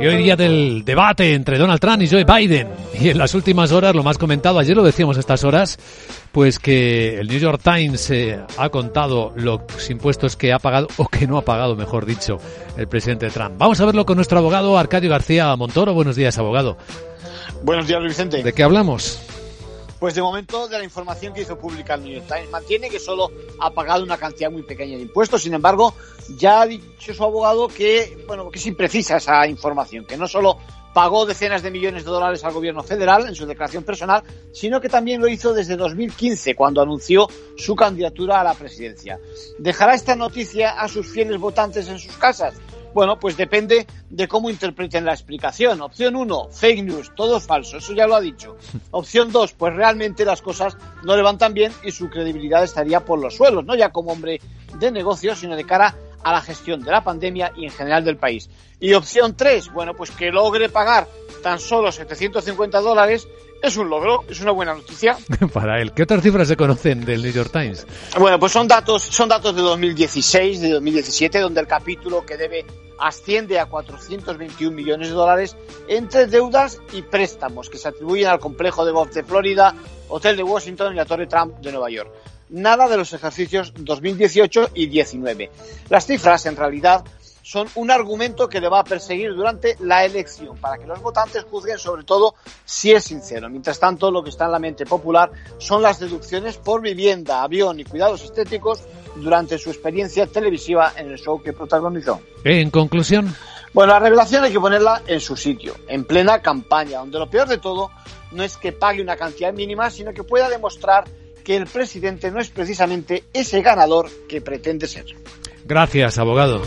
Y hoy día del debate entre Donald Trump y Joe Biden. Y en las últimas horas, lo más comentado, ayer lo decíamos a estas horas, pues que el New York Times eh, ha contado los impuestos que ha pagado, o que no ha pagado, mejor dicho, el presidente Trump. Vamos a verlo con nuestro abogado Arcadio García Montoro. Buenos días, abogado. Buenos días, Vicente. ¿De qué hablamos? Pues de momento de la información que hizo pública el New York Times mantiene que solo ha pagado una cantidad muy pequeña de impuestos. Sin embargo, ya ha dicho su abogado que bueno que es imprecisa esa información, que no solo pagó decenas de millones de dólares al gobierno federal en su declaración personal, sino que también lo hizo desde 2015, cuando anunció su candidatura a la presidencia. ¿Dejará esta noticia a sus fieles votantes en sus casas? Bueno, pues depende de cómo interpreten la explicación. Opción 1, fake news, todo es falso, eso ya lo ha dicho. Opción 2, pues realmente las cosas no le van tan bien y su credibilidad estaría por los suelos, no ya como hombre de negocios, sino de cara a la gestión de la pandemia y en general del país. Y opción 3, bueno, pues que logre pagar tan solo 750 dólares es un logro, es una buena noticia. Para él. ¿Qué otras cifras se conocen del New York Times? Bueno, pues son datos, son datos de 2016, de 2017, donde el capítulo que debe asciende a 421 millones de dólares entre deudas y préstamos que se atribuyen al complejo de golf de Florida, Hotel de Washington y la Torre Trump de Nueva York. Nada de los ejercicios 2018 y 19. Las cifras, en realidad, son un argumento que le va a perseguir durante la elección, para que los votantes juzguen sobre todo si es sincero. Mientras tanto, lo que está en la mente popular son las deducciones por vivienda, avión y cuidados estéticos durante su experiencia televisiva en el show que protagonizó. En conclusión. Bueno, la revelación hay que ponerla en su sitio, en plena campaña, donde lo peor de todo no es que pague una cantidad mínima, sino que pueda demostrar que el presidente no es precisamente ese ganador que pretende ser. Gracias, abogado.